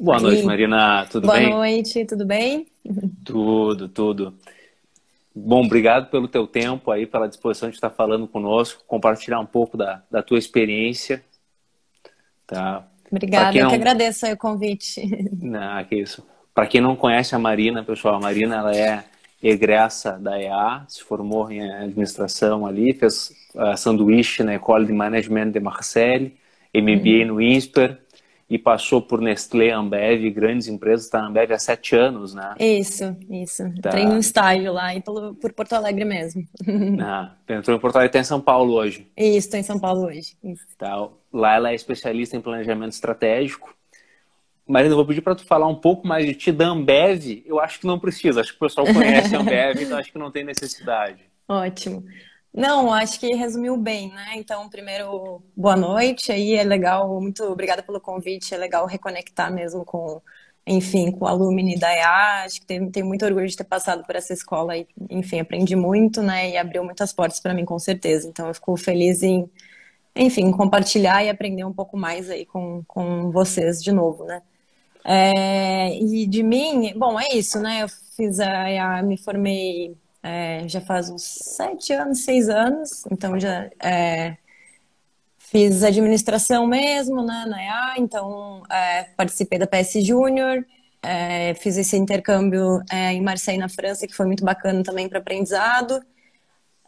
Boa noite, Marina. Tudo Boa bem? Boa noite, tudo bem? Tudo, tudo. Bom, obrigado pelo teu tempo aí, pela disposição de estar falando conosco, compartilhar um pouco da, da tua experiência. Tá? Obrigada, eu não... que agradeço o convite. Não, que isso. Para quem não conhece a Marina, pessoal, a Marina ela é egressa da EA, se formou em administração ali, fez uh, sanduíche na École de Management de Marseille, MBA uhum. no INSPER, e passou por Nestlé, Ambev, grandes empresas, está na Ambev há sete anos, né? Isso, isso. Tá. Entrei um estágio lá e por, por Porto Alegre mesmo. Ah, entrou em Porto Alegre, está em São Paulo hoje. Isso, estou em São Paulo hoje. Isso. Tá. Lá ela é especialista em planejamento estratégico. Marina, eu vou pedir para tu falar um pouco mais de ti da Ambev. Eu acho que não precisa, acho que o pessoal conhece a Ambev, então acho que não tem necessidade. Ótimo. Não, acho que resumiu bem, né? Então, primeiro, boa noite. Aí é legal, muito obrigada pelo convite. É legal reconectar mesmo com, enfim, com o alumni da EA. Acho que tenho muito orgulho de ter passado por essa escola e, enfim, aprendi muito, né? E abriu muitas portas para mim, com certeza. Então, eu fico feliz em, enfim, compartilhar e aprender um pouco mais aí com, com vocês de novo, né? É, e de mim, bom, é isso, né? Eu fiz a EA, me formei é, já faz uns sete anos, seis anos, então já é, fiz administração mesmo né, na EA, então é, participei da PS Júnior, é, fiz esse intercâmbio é, em Marseille, na França, que foi muito bacana também para aprendizado.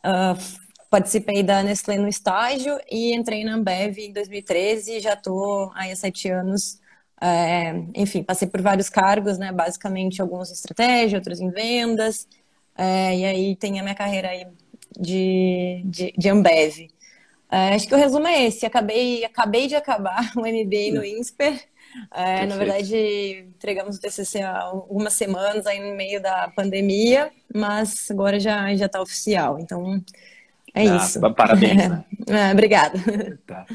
Uh, participei da Nestlé no estágio e entrei na Ambev em 2013 e já estou há sete anos. É, enfim, passei por vários cargos, né? Basicamente, alguns em estratégia, outros em vendas. É, e aí tem a minha carreira aí de, de, de Ambev. É, acho que o resumo é esse. Acabei, acabei de acabar o MBA no INSPER. É, na verdade, entregamos o TCC há algumas semanas aí no meio da pandemia, mas agora já já está oficial. Então, é ah, isso. Parabéns. Né? É, obrigada. Tá.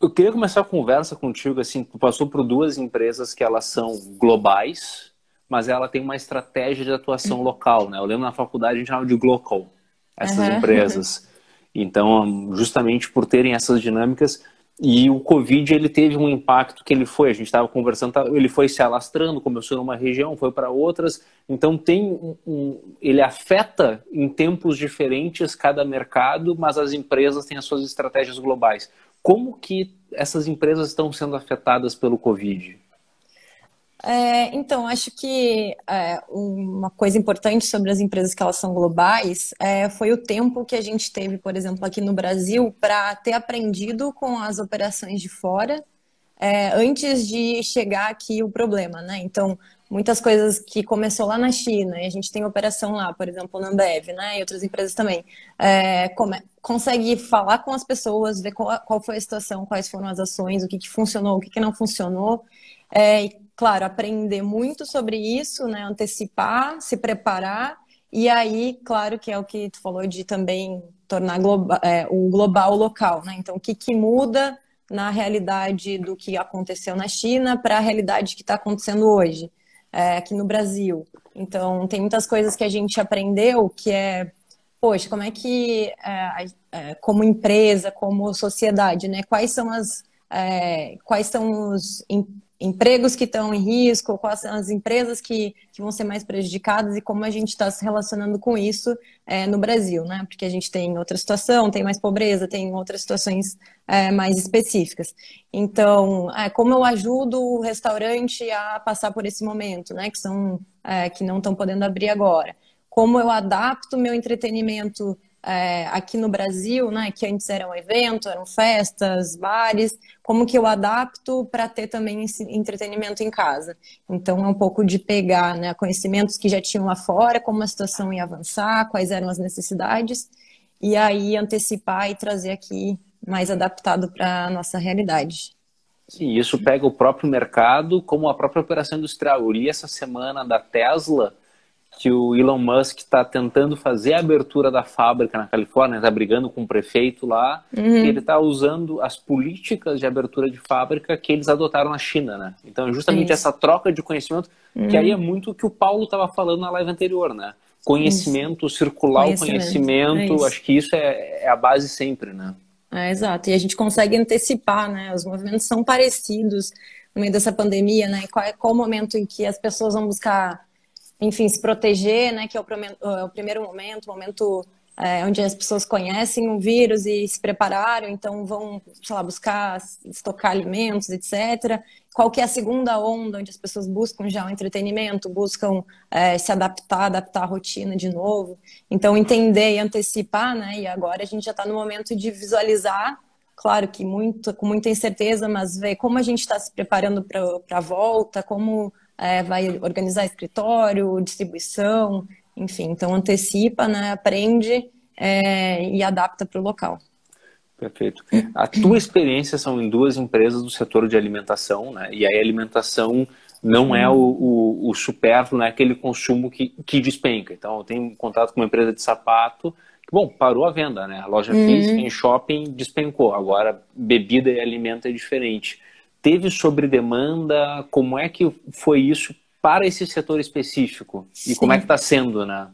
Eu queria começar a conversa contigo, assim, tu passou por duas empresas que elas são globais, mas ela tem uma estratégia de atuação local, né? Eu lembro na faculdade a gente chamava de Glocal, essas uhum. empresas. Então, justamente por terem essas dinâmicas, e o Covid ele teve um impacto que ele foi, a gente estava conversando, ele foi se alastrando, começou numa região, foi para outras, então tem um, um, ele afeta em tempos diferentes cada mercado, mas as empresas têm as suas estratégias globais. Como que essas empresas estão sendo afetadas pelo Covid? É, então, acho que é, uma coisa importante sobre as empresas que elas são globais é, foi o tempo que a gente teve, por exemplo, aqui no Brasil, para ter aprendido com as operações de fora é, antes de chegar aqui o problema, né? Então, muitas coisas que começou lá na China, e a gente tem operação lá, por exemplo, na Ambev, né? E outras empresas também. É, consegue falar com as pessoas, ver qual, qual, foi a situação, quais foram as ações, o que, que funcionou, o que, que não funcionou. É, claro, aprender muito sobre isso, né? Antecipar, se preparar. E aí, claro que é o que tu falou de também tornar globa, é, o global local, né? Então, o que, que muda na realidade do que aconteceu na China para a realidade que está acontecendo hoje, é, aqui no Brasil. Então, tem muitas coisas que a gente aprendeu que é, poxa, como é que, é, é como empresa, como sociedade, né? Quais são as, é, quais são os empregos que estão em risco, quais são as empresas que, que vão ser mais prejudicadas e como a gente está se relacionando com isso é, no Brasil, né? Porque a gente tem outra situação, tem mais pobreza, tem outras situações é, mais específicas. Então, é, como eu ajudo o restaurante a passar por esse momento, né? Que são é, que não estão podendo abrir agora. Como eu adapto meu entretenimento é, aqui no Brasil, né, que antes era um evento, eram festas, bares, como que eu adapto para ter também esse entretenimento em casa. Então é um pouco de pegar né, conhecimentos que já tinham lá fora, como a situação ia avançar, quais eram as necessidades, e aí antecipar e trazer aqui mais adaptado para a nossa realidade. Sim, isso pega o próprio mercado, como a própria operação industrial. Eu li essa semana da Tesla, que o Elon Musk está tentando fazer a abertura da fábrica na Califórnia, está brigando com o prefeito lá, uhum. e ele está usando as políticas de abertura de fábrica que eles adotaram na China, né? Então, é justamente Isso. essa troca de conhecimento, uhum. que aí é muito o que o Paulo estava falando na live anterior, né? Conhecimento, isso. circular conhecimento. o conhecimento, é acho que isso é, é a base sempre, né? É, exato, e a gente consegue antecipar, né? Os movimentos são parecidos, no meio dessa pandemia, né? Qual é qual o momento em que as pessoas vão buscar, enfim, se proteger, né? Que é o, é o primeiro momento, o momento é, onde as pessoas conhecem o vírus e se prepararam, então vão, sei lá, buscar estocar alimentos, etc. Qual que é a segunda onda, onde as pessoas buscam já o entretenimento, buscam é, se adaptar, adaptar a rotina de novo. Então, entender e antecipar, né? E agora a gente já está no momento de visualizar, claro que muito, com muita incerteza, mas ver como a gente está se preparando para a volta, como é, vai organizar escritório, distribuição, enfim, então antecipa, né, aprende é, e adapta para o local. Perfeito. A tua experiência são em duas empresas do setor de alimentação, né? E aí a alimentação não é o, o, o supérfluo, não é aquele consumo que, que despenca. Então, eu tenho contato com uma empresa de sapato que, bom, parou a venda, né? A loja uhum. física em shopping despencou. Agora, bebida e alimento é diferente. Teve sobredemanda? Como é que foi isso para esse setor específico? Sim. E como é que está sendo, né?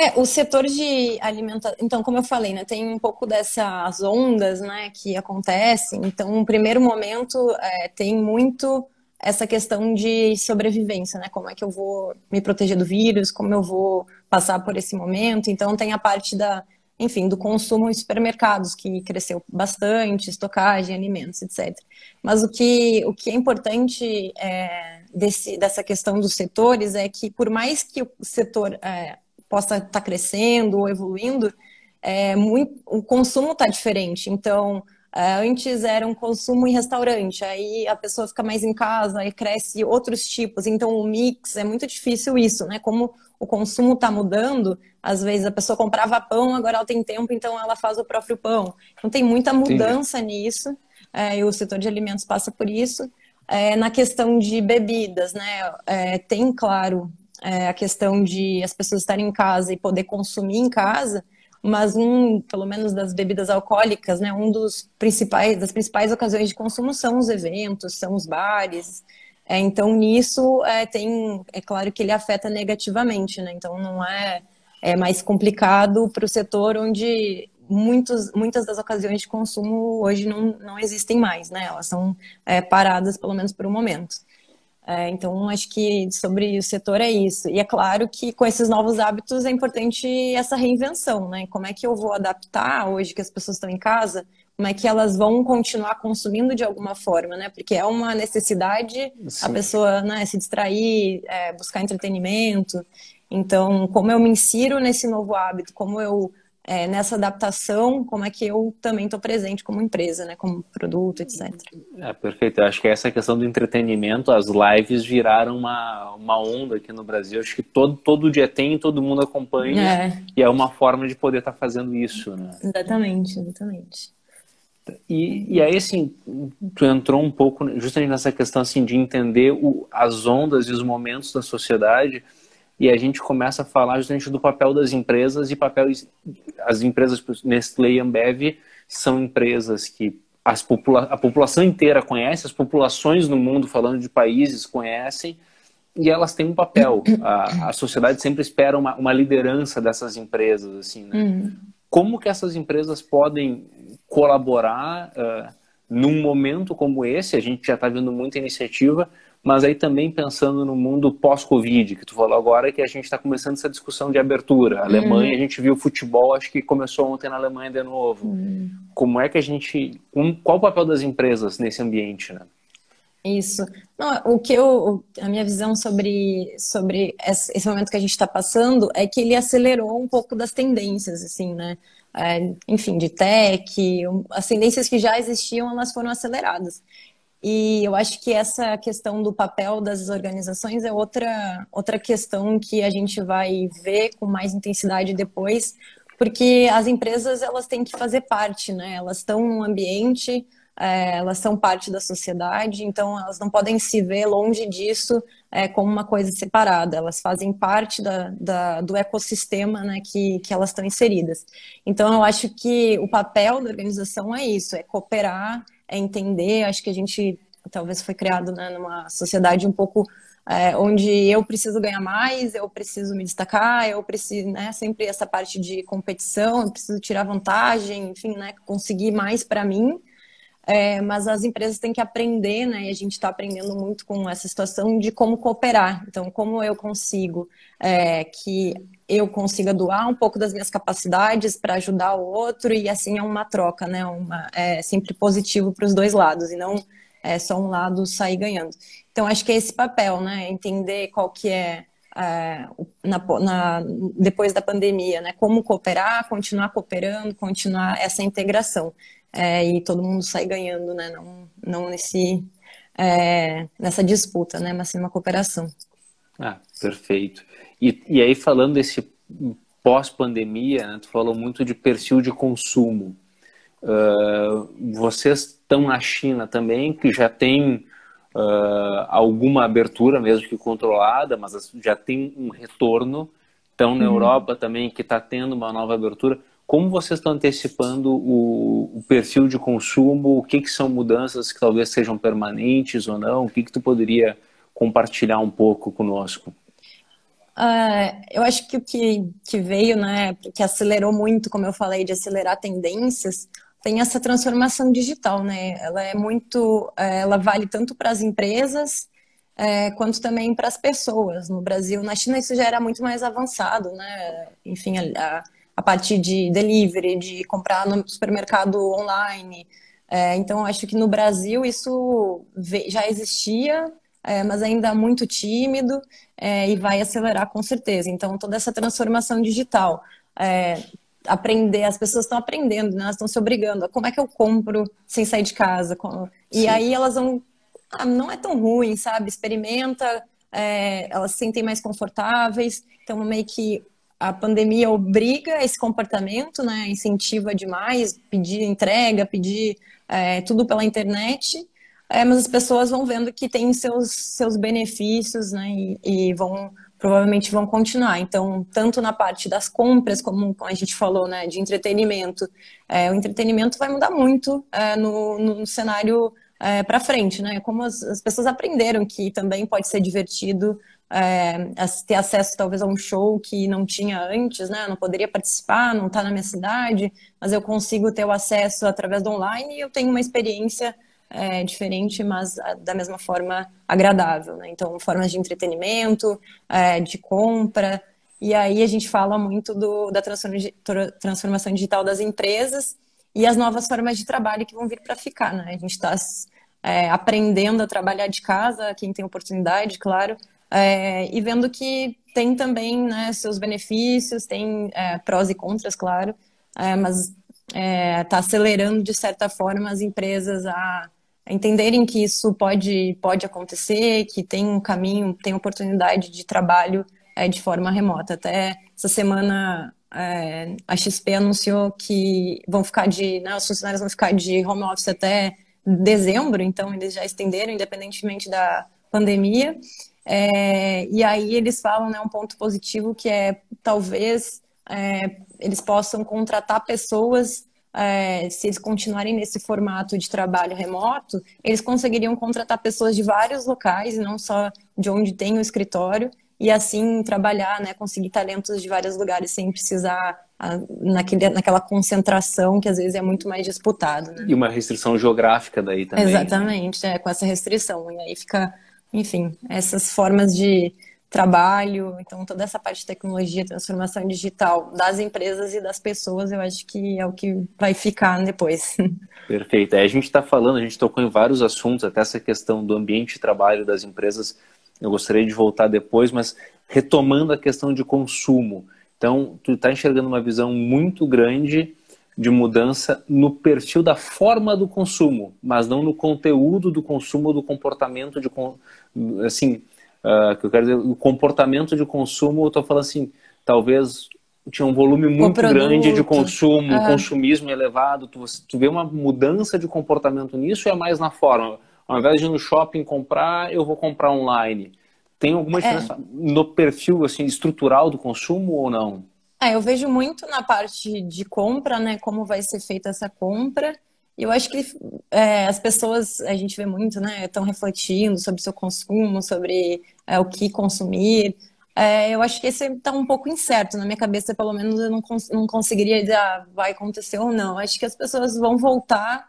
É, o setor de alimentação, então, como eu falei, né, tem um pouco dessas ondas, né, que acontecem. Então, no primeiro momento, é, tem muito essa questão de sobrevivência, né, como é que eu vou me proteger do vírus, como eu vou passar por esse momento. Então, tem a parte da enfim, do consumo em supermercados, que cresceu bastante, estocagem, alimentos, etc. Mas o que, o que é importante é, desse, dessa questão dos setores é que, por mais que o setor é, possa estar tá crescendo ou evoluindo, é, muito, o consumo está diferente. Então, antes era um consumo em restaurante, aí a pessoa fica mais em casa, e cresce outros tipos. Então, o mix é muito difícil isso, né? Como o consumo está mudando, às vezes a pessoa comprava pão, agora ela tem tempo, então ela faz o próprio pão. Então tem muita mudança nisso, é, e o setor de alimentos passa por isso. É, na questão de bebidas, né? É, tem, claro, é, a questão de as pessoas estarem em casa e poder consumir em casa, mas um, pelo menos das bebidas alcoólicas, né? Um dos principais, das principais ocasiões de consumo são os eventos, são os bares, é, então, nisso, é, tem, é claro que ele afeta negativamente, né? Então, não é, é mais complicado para o setor onde muitos, muitas das ocasiões de consumo hoje não, não existem mais, né? Elas são é, paradas, pelo menos por um momento. É, então, acho que sobre o setor é isso. E é claro que com esses novos hábitos é importante essa reinvenção, né? Como é que eu vou adaptar hoje que as pessoas estão em casa? como é que elas vão continuar consumindo de alguma forma, né? Porque é uma necessidade Sim. a pessoa né, se distrair, é, buscar entretenimento. Então, como eu me insiro nesse novo hábito, como eu é, nessa adaptação, como é que eu também estou presente como empresa, né, como produto, etc. É, perfeito. Eu acho que essa questão do entretenimento, as lives viraram uma, uma onda aqui no Brasil. Acho que todo, todo dia tem, todo mundo acompanha, é. e é uma forma de poder estar tá fazendo isso, né? Exatamente, exatamente. E, e aí, assim, tu entrou um pouco justamente nessa questão assim, de entender o, as ondas e os momentos da sociedade, e a gente começa a falar justamente do papel das empresas e papel as empresas Nestlé e Ambev são empresas que as popula a população inteira conhece, as populações no mundo, falando de países, conhecem, e elas têm um papel. A, a sociedade sempre espera uma, uma liderança dessas empresas, assim, né? Uhum. Como que essas empresas podem colaborar uh, num momento como esse, a gente já está vendo muita iniciativa, mas aí também pensando no mundo pós-Covid, que tu falou agora, que a gente está começando essa discussão de abertura. A Alemanha, uhum. a gente viu futebol, acho que começou ontem na Alemanha de novo. Uhum. Como é que a gente. Qual o papel das empresas nesse ambiente, né? Isso. Não, o que eu, a minha visão sobre, sobre esse momento que a gente está passando é que ele acelerou um pouco das tendências, assim, né? É, enfim, de tech, as tendências que já existiam, elas foram aceleradas. E eu acho que essa questão do papel das organizações é outra, outra questão que a gente vai ver com mais intensidade depois, porque as empresas elas têm que fazer parte, né? Elas estão num ambiente é, elas são parte da sociedade, então elas não podem se ver longe disso é, como uma coisa separada, elas fazem parte da, da, do ecossistema né, que, que elas estão inseridas. Então eu acho que o papel da organização é isso, é cooperar, é entender, acho que a gente talvez foi criado né, numa sociedade um pouco é, onde eu preciso ganhar mais, eu preciso me destacar, eu preciso, né, sempre essa parte de competição, eu preciso tirar vantagem, enfim, né, conseguir mais para mim, é, mas as empresas têm que aprender, né? E a gente está aprendendo muito com essa situação de como cooperar. Então, como eu consigo é, que eu consiga doar um pouco das minhas capacidades para ajudar o outro e assim é uma troca, né? Uma, é sempre positivo para os dois lados e não é só um lado sair ganhando. Então, acho que é esse papel, né? Entender qual que é é, na, na, depois da pandemia, né? Como cooperar, continuar cooperando, continuar essa integração é, e todo mundo sair ganhando, né? Não, não nesse é, nessa disputa, né? Mas sim uma cooperação. Ah, perfeito. E, e aí falando desse pós-pandemia, né, tu falou muito de perfil de consumo. Uh, vocês estão na China também, que já tem uh, alguma abertura, mesmo que controlada, mas já tem um retorno. Estão na uhum. Europa também, que está tendo uma nova abertura. Como vocês estão antecipando o, o, perfil de consumo? O que, que são mudanças que talvez sejam permanentes ou não? O que, que tu poderia compartilhar um pouco conosco? Uh, eu acho que o que, que veio, né, que acelerou muito, como eu falei, de acelerar tendências, tem essa transformação digital, né? Ela é muito, é, ela vale tanto para as empresas é, quanto também para as pessoas. No Brasil, na China isso já era muito mais avançado, né? Enfim, a, a partir de delivery, de comprar no supermercado online. É, então, acho que no Brasil isso já existia, é, mas ainda muito tímido é, e vai acelerar com certeza. Então, toda essa transformação digital é, aprender, as pessoas estão aprendendo, né? elas estão se obrigando a como é que eu compro sem sair de casa. E Sim. aí elas vão, ah, não é tão ruim, sabe? Experimenta, é, elas se sentem mais confortáveis. Então, meio que a pandemia obriga esse comportamento, né? Incentiva demais, pedir entrega, pedir é, tudo pela internet. É, mas as pessoas vão vendo que tem seus, seus benefícios, né? E, e vão provavelmente vão continuar. Então, tanto na parte das compras, como a gente falou, né, de entretenimento, é, o entretenimento vai mudar muito é, no, no, cenário é, para frente, né? Como as, as, pessoas aprenderam que também pode ser divertido é, ter acesso talvez a um show que não tinha antes, né? Não poderia participar, não está na minha cidade, mas eu consigo ter o acesso através do online e eu tenho uma experiência é, diferente, mas ah, da mesma forma agradável. Né? Então, formas de entretenimento, é, de compra. E aí a gente fala muito do, da transformação digital das empresas e as novas formas de trabalho que vão vir para ficar. Né? A gente está é, aprendendo a trabalhar de casa, quem tem oportunidade, claro, é, e vendo que tem também né, seus benefícios, tem é, prós e contras, claro, é, mas está acelerando de certa forma as empresas a entenderem que isso pode, pode acontecer, que tem um caminho, tem oportunidade de trabalho é, de forma remota. Até essa semana é, a XP anunciou que vão ficar de, né, os funcionários vão ficar de home office até dezembro, então eles já estenderam, independentemente da pandemia. É, e aí eles falam né, um ponto positivo que é talvez é, eles possam contratar pessoas é, se eles continuarem nesse formato de trabalho remoto, eles conseguiriam contratar pessoas de vários locais, não só de onde tem o escritório, e assim trabalhar, né, conseguir talentos de vários lugares sem precisar naquele, naquela concentração que às vezes é muito mais disputado. Né? E uma restrição geográfica daí também. Exatamente, é, com essa restrição. E aí fica, enfim, essas formas de trabalho, então toda essa parte de tecnologia, transformação digital das empresas e das pessoas, eu acho que é o que vai ficar depois. Perfeito. É, a gente está falando, a gente tocou em vários assuntos, até essa questão do ambiente de trabalho das empresas, eu gostaria de voltar depois, mas retomando a questão de consumo. Então, tu está enxergando uma visão muito grande de mudança no perfil da forma do consumo, mas não no conteúdo do consumo, do comportamento de assim, uh, que eu quero dizer, o comportamento de consumo, eu estou falando assim, talvez tinha um volume muito grande de consumo, um consumismo elevado, tu, tu vê uma mudança de comportamento nisso ou é mais na forma? Ao invés de ir no shopping comprar, eu vou comprar online. Tem alguma é. diferença é. no perfil assim estrutural do consumo ou não? É, eu vejo muito na parte de compra, né? Como vai ser feita essa compra. Eu acho que é, as pessoas, a gente vê muito, né, estão refletindo sobre seu consumo, sobre é, o que consumir. É, eu acho que esse está um pouco incerto na minha cabeça, pelo menos eu não, cons não conseguiria dizer, ah, vai acontecer ou não. Acho que as pessoas vão voltar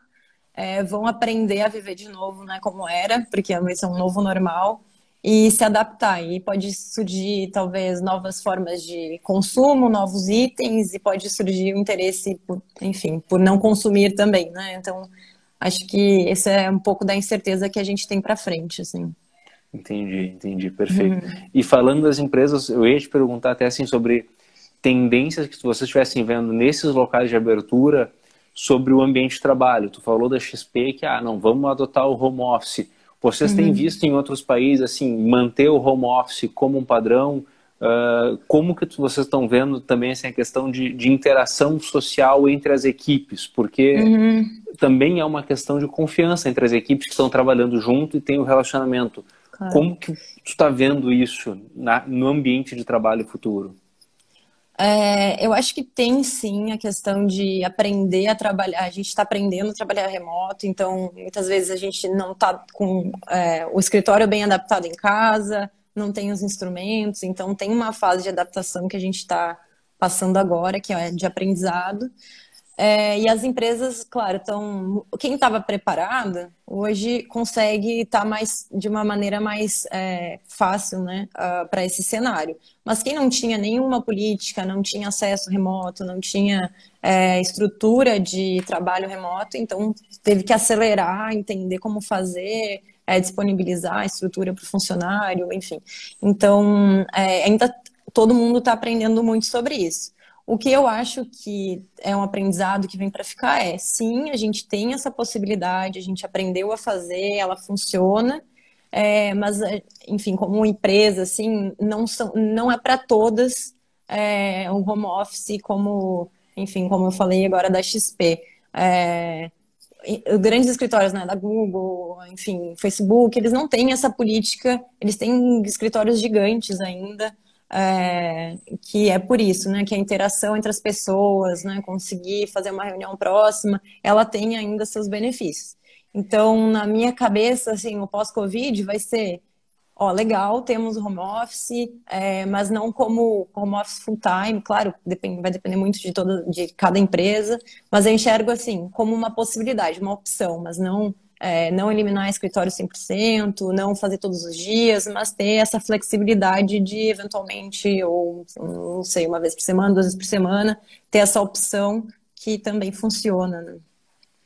é, vão aprender a viver de novo, né, como era, porque vai ser um novo normal e se adaptar. E pode surgir, talvez, novas formas de consumo, novos itens, e pode surgir o interesse, por, enfim, por não consumir também, né? Então, acho que esse é um pouco da incerteza que a gente tem para frente, assim. Entendi, entendi, perfeito. Uhum. E falando das empresas, eu ia te perguntar até assim sobre tendências que vocês estivessem vendo nesses locais de abertura sobre o ambiente de trabalho. Tu falou da XP que, ah, não, vamos adotar o home office. Vocês uhum. têm visto em outros países, assim, manter o home office como um padrão? Uh, como que vocês estão vendo também assim, a questão de, de interação social entre as equipes? Porque uhum. também é uma questão de confiança entre as equipes que estão trabalhando junto e tem o um relacionamento. Claro. Como que tu está vendo isso na, no ambiente de trabalho futuro? É, eu acho que tem sim a questão de aprender a trabalhar. A gente está aprendendo a trabalhar remoto, então muitas vezes a gente não está com é, o escritório bem adaptado em casa, não tem os instrumentos, então tem uma fase de adaptação que a gente está passando agora, que é de aprendizado. É, e as empresas, claro, estão. Quem estava preparado hoje consegue estar tá mais de uma maneira mais é, fácil, né, uh, para esse cenário. Mas quem não tinha nenhuma política, não tinha acesso remoto, não tinha é, estrutura de trabalho remoto, então teve que acelerar, entender como fazer, é, disponibilizar a estrutura para o funcionário, enfim. Então, é, ainda todo mundo está aprendendo muito sobre isso. O que eu acho que é um aprendizado que vem para ficar é, sim, a gente tem essa possibilidade, a gente aprendeu a fazer, ela funciona, é, mas, é, enfim, como empresa, assim, não, são, não é para todas é, o home office, como, enfim, como eu falei agora da XP. É, grandes escritórios, né, da Google, enfim, Facebook, eles não têm essa política, eles têm escritórios gigantes ainda, é, que é por isso, né, que a interação entre as pessoas, né, conseguir fazer uma reunião próxima, ela tem ainda seus benefícios. Então, na minha cabeça, assim, o pós-Covid vai ser, ó, legal, temos home office, é, mas não como home office full time, claro, vai depender muito de toda, de cada empresa, mas eu enxergo assim como uma possibilidade, uma opção, mas não é, não eliminar escritório 100%, não fazer todos os dias, mas ter essa flexibilidade de eventualmente, ou não sei, uma vez por semana, duas vezes por semana, ter essa opção que também funciona. Né?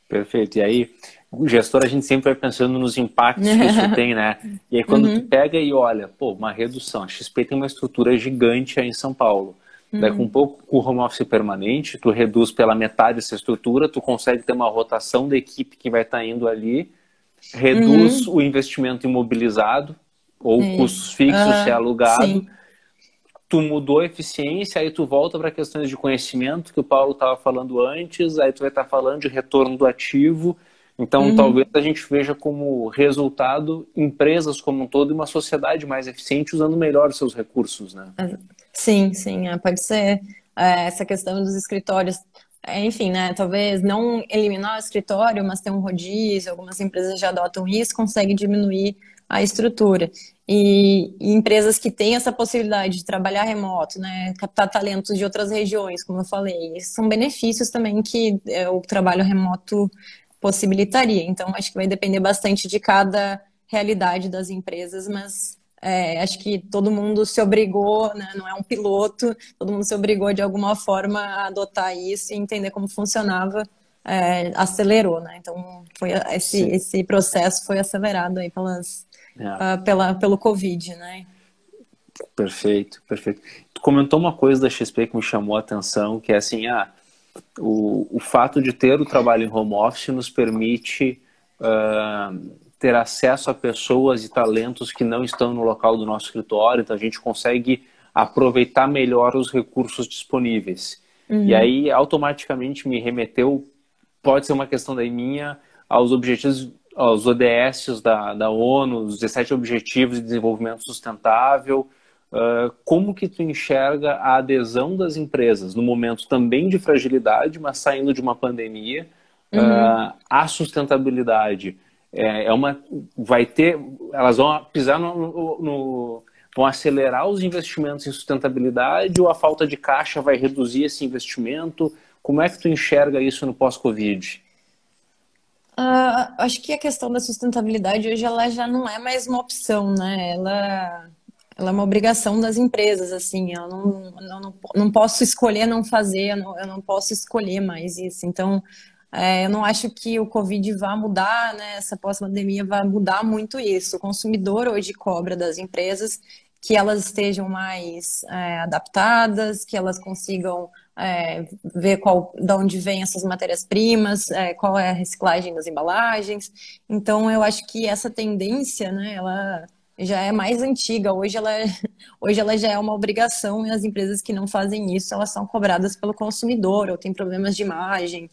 Perfeito. E aí, o gestor, a gente sempre vai pensando nos impactos que isso tem, né? E aí, quando uhum. tu pega e olha, pô, uma redução, a XP tem uma estrutura gigante aí em São Paulo. Uhum. Daí, com um pouco com o home office permanente, tu reduz pela metade essa estrutura, tu consegue ter uma rotação da equipe que vai estar tá indo ali, reduz uhum. o investimento imobilizado, ou Sim. custos fixos, uhum. se é alugado. Sim. Tu mudou a eficiência, aí tu volta para questões de conhecimento, que o Paulo estava falando antes, aí tu vai estar tá falando de retorno do ativo. Então, uhum. talvez a gente veja como resultado empresas como um todo e uma sociedade mais eficiente usando melhor os seus recursos, né? Sim, sim, é, pode ser é, essa questão dos escritórios. É, enfim, né? Talvez não eliminar o escritório, mas ter um rodízio. Algumas empresas já adotam isso, consegue diminuir a estrutura. E, e, empresas que têm essa possibilidade de trabalhar remoto, né, captar talentos de outras regiões, como eu falei, são benefícios também que é, o trabalho remoto possibilitaria. Então, acho que vai depender bastante de cada realidade das empresas, mas é, acho que todo mundo se obrigou, né, não é um piloto, todo mundo se obrigou de alguma forma a adotar isso e entender como funcionava, é, acelerou, né? Então foi esse, esse processo foi acelerado aí pelas, é. uh, pela, pelo Covid, né? Perfeito, perfeito. Tu comentou uma coisa da XP que me chamou a atenção, que é assim, ah, o, o fato de ter o trabalho em home office nos permite uh, ter acesso a pessoas e talentos que não estão no local do nosso escritório, então a gente consegue aproveitar melhor os recursos disponíveis. Uhum. E aí automaticamente me remeteu, pode ser uma questão da minha, aos objetivos, aos ODS da, da ONU, os 17 Objetivos de Desenvolvimento Sustentável. Uh, como que tu enxerga a adesão das empresas no momento também de fragilidade, mas saindo de uma pandemia, uhum. uh, à sustentabilidade? É, é uma vai ter elas vão pisar no, no, vão acelerar os investimentos em sustentabilidade ou a falta de caixa vai reduzir esse investimento como é que tu enxerga isso no pós-covid Uh, acho que a questão da sustentabilidade hoje ela já não é mais uma opção, né? Ela, ela é uma obrigação das empresas, assim. Eu não, não, não posso escolher não fazer, eu não, eu não posso escolher mais isso. Então, é, eu não acho que o Covid vá mudar, né? Essa pós-pandemia vai mudar muito isso. O consumidor hoje cobra das empresas que elas estejam mais é, adaptadas, que elas consigam é, ver qual, de onde vêm essas matérias-primas, é, qual é a reciclagem das embalagens. Então, eu acho que essa tendência, né, ela já é mais antiga. Hoje ela, é, hoje ela já é uma obrigação e as empresas que não fazem isso, elas são cobradas pelo consumidor ou têm problemas de imagem.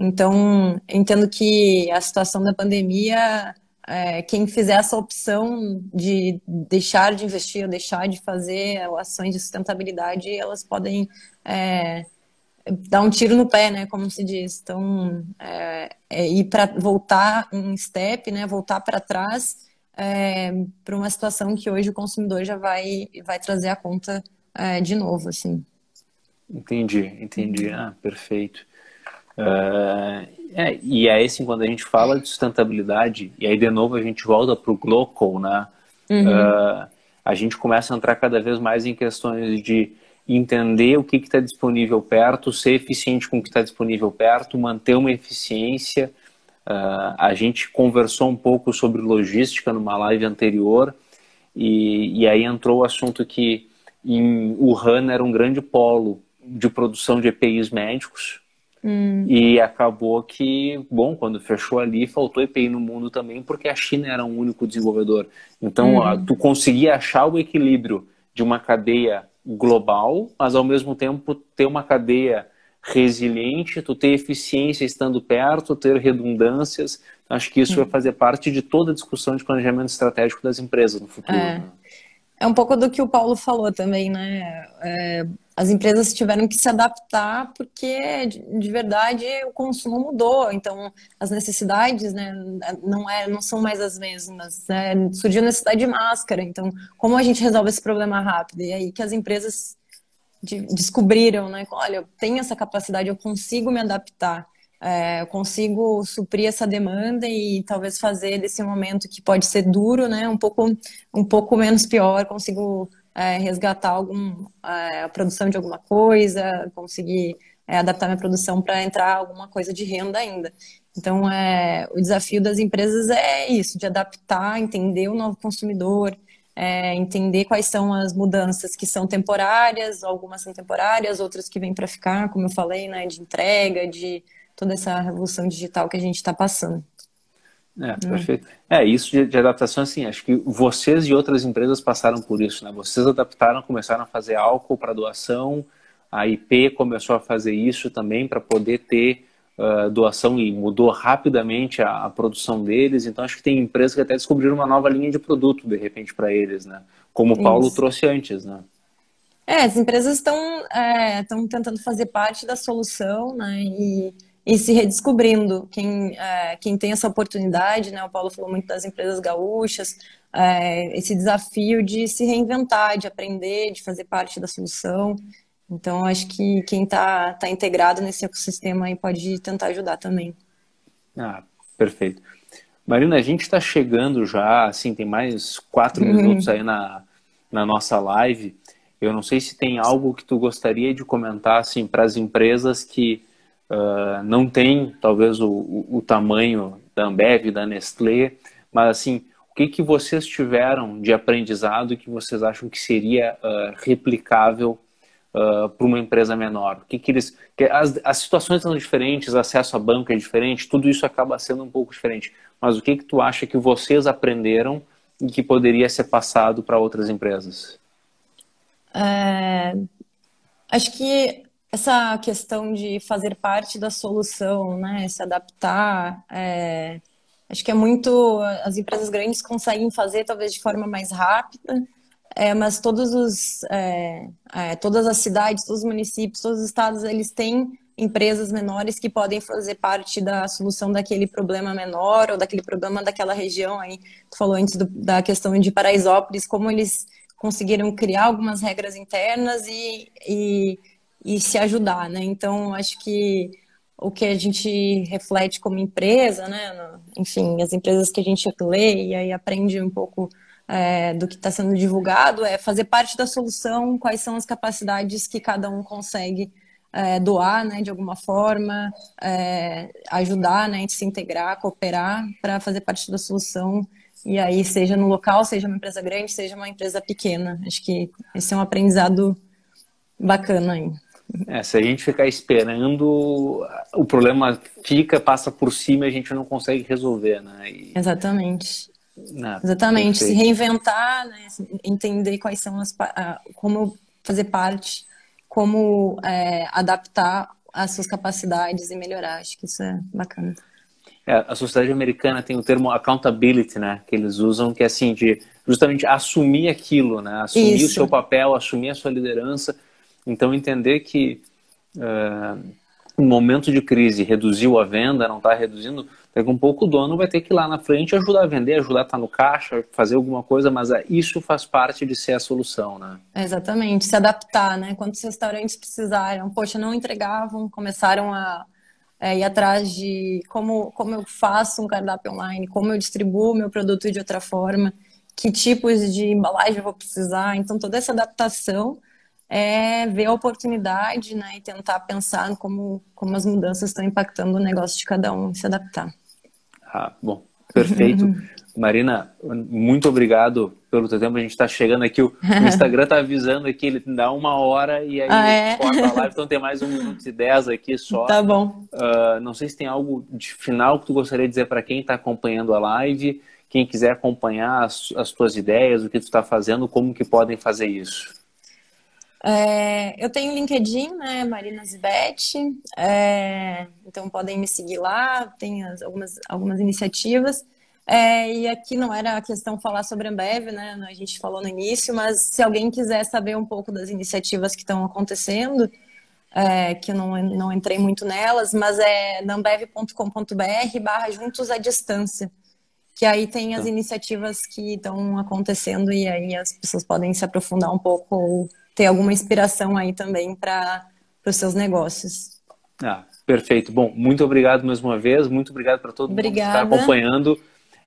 Então, entendo que a situação da pandemia é, quem fizer essa opção de deixar de investir ou deixar de fazer ações de sustentabilidade, elas podem é, dar um tiro no pé, né, como se diz. Então, é, é ir para voltar um step, né, voltar para trás é, para uma situação que hoje o consumidor já vai, vai trazer a conta é, de novo, assim. Entendi, entendi. Ah, perfeito. Uh, é, e é assim, quando a gente fala de sustentabilidade, e aí de novo a gente volta para o Glocal, né? Uhum. Uh, a gente começa a entrar cada vez mais em questões de entender o que está disponível perto, ser eficiente com o que está disponível perto, manter uma eficiência. Uh, a gente conversou um pouco sobre logística numa live anterior, e, e aí entrou o assunto que em Wuhan era um grande polo de produção de EPIs médicos, Hum. E acabou que, bom, quando fechou ali, faltou EPI no mundo também, porque a China era um único desenvolvedor. Então, hum. tu conseguia achar o equilíbrio de uma cadeia global, mas ao mesmo tempo ter uma cadeia resiliente, tu ter eficiência estando perto, ter redundâncias. Acho que isso hum. vai fazer parte de toda a discussão de planejamento estratégico das empresas no futuro. É. Né? É um pouco do que o Paulo falou também, né? É, as empresas tiveram que se adaptar porque, de verdade, o consumo mudou. Então, as necessidades né, não, é, não são mais as mesmas. Né? Surgiu necessidade de máscara. Então, como a gente resolve esse problema rápido? E aí que as empresas de, descobriram, né? Olha, eu tenho essa capacidade, eu consigo me adaptar. É, eu consigo suprir essa demanda e talvez fazer desse momento que pode ser duro, né, um pouco, um pouco menos pior, consigo é, resgatar algum, é, a produção de alguma coisa, conseguir é, adaptar minha produção para entrar alguma coisa de renda ainda. Então, é, o desafio das empresas é isso, de adaptar, entender o novo consumidor, é, entender quais são as mudanças que são temporárias, algumas são temporárias, outras que vêm para ficar, como eu falei, né, de entrega, de toda essa revolução digital que a gente está passando. É, perfeito. É, isso de, de, adaptação, assim, acho que vocês e outras empresas passaram por isso, né? Vocês adaptaram, começaram a fazer álcool para doação, a IP começou a fazer isso também para poder ter uh, doação e mudou rapidamente a, a, produção deles. Então, acho que tem empresas que até descobriram uma nova linha de produto, de repente, para eles, né? Como o Paulo isso. trouxe antes, né? É, as empresas estão é, tentando fazer parte da solução, né? E e se redescobrindo. Quem, é, quem tem essa oportunidade, né? O Paulo falou muito das empresas gaúchas, é, esse desafio de se reinventar, de aprender, de fazer parte da solução. Então, acho que quem está tá integrado nesse ecossistema aí pode tentar ajudar também. Ah, perfeito. Marina, a gente está chegando já, assim, tem mais quatro uhum. minutos aí na, na nossa live. Eu não sei se tem algo que tu gostaria de comentar, assim, para as empresas que uh, não tem talvez o, o, o, tamanho da Ambev, da Nestlé, mas assim, o que, que vocês tiveram de aprendizado que vocês acham que seria uh, replicável uh, para uma empresa menor? O que, que eles, que as, as situações são diferentes, acesso a banco é diferente, tudo isso acaba sendo um pouco diferente. Mas o que, que tu acha que vocês aprenderam e que poderia ser passado para outras empresas? É, acho que essa questão de fazer parte da solução, né, se adaptar, é, acho que é muito as empresas grandes conseguem fazer talvez de forma mais rápida, é, mas todos os, é, é todas as cidades, todos os municípios, todos os estados, eles têm empresas menores que podem fazer parte da solução daquele problema menor ou daquele problema daquela região. Aí tu falou antes do, da questão de Paraisópolis, como eles conseguiram criar algumas regras internas e, e e se ajudar, né? Então, acho que o que a gente reflete como empresa, né? Enfim, as empresas que a gente lê e aí aprende um pouco é, do que está sendo divulgado é fazer parte da solução, quais são as capacidades que cada um consegue é, doar, né, de alguma forma, é, ajudar, né, se integrar, cooperar para fazer parte da solução. E aí, seja no local, seja uma empresa grande, seja uma empresa pequena. Acho que esse é um aprendizado bacana aí. É, se a gente ficar esperando, o problema fica, passa por cima e a gente não consegue resolver, né? E... Exatamente. Não, Exatamente. Perfeito. Se reinventar, né? entender quais são as. como fazer parte, como é, adaptar as suas capacidades e melhorar. Acho que isso é bacana. É, a sociedade americana tem o termo accountability, né? Que eles usam, que é assim, de justamente assumir aquilo, né? Assumir isso. o seu papel, assumir a sua liderança então, entender que uh, um momento de crise reduziu a venda, não está reduzindo, daqui um pouco o dono vai ter que ir lá na frente ajudar a vender, ajudar a estar tá no caixa, fazer alguma coisa, mas uh, isso faz parte de ser a solução, né? Exatamente, se adaptar, né? Quantos restaurantes precisaram, poxa, não entregavam, começaram a é, ir atrás de como, como eu faço um cardápio online, como eu distribuo meu produto de outra forma, que tipos de embalagem eu vou precisar. Então, toda essa adaptação é ver a oportunidade né, e tentar pensar como, como as mudanças estão impactando o negócio de cada um e se adaptar. Ah, bom, perfeito. Marina, muito obrigado pelo teu tempo. A gente está chegando aqui, o Instagram está avisando aqui, ele dá uma hora e aí ah, é? corta a live, então tem mais um minuto e dez aqui só. Tá bom. Uh, não sei se tem algo de final que tu gostaria de dizer para quem está acompanhando a live, quem quiser acompanhar as, as tuas ideias, o que tu está fazendo, como que podem fazer isso. É, eu tenho LinkedIn, né, Marina Zibete, é, então podem me seguir lá, tem as, algumas, algumas iniciativas. É, e aqui não era a questão falar sobre a Ambev, né, a gente falou no início, mas se alguém quiser saber um pouco das iniciativas que estão acontecendo, é, que eu não, não entrei muito nelas, mas é nambev.com.br barra juntos à distância que aí tem as tá. iniciativas que estão acontecendo e aí as pessoas podem se aprofundar um pouco ou ter alguma inspiração aí também para os seus negócios. Ah, perfeito. Bom, muito obrigado mais uma vez, muito obrigado para todo Obrigada. mundo que está acompanhando.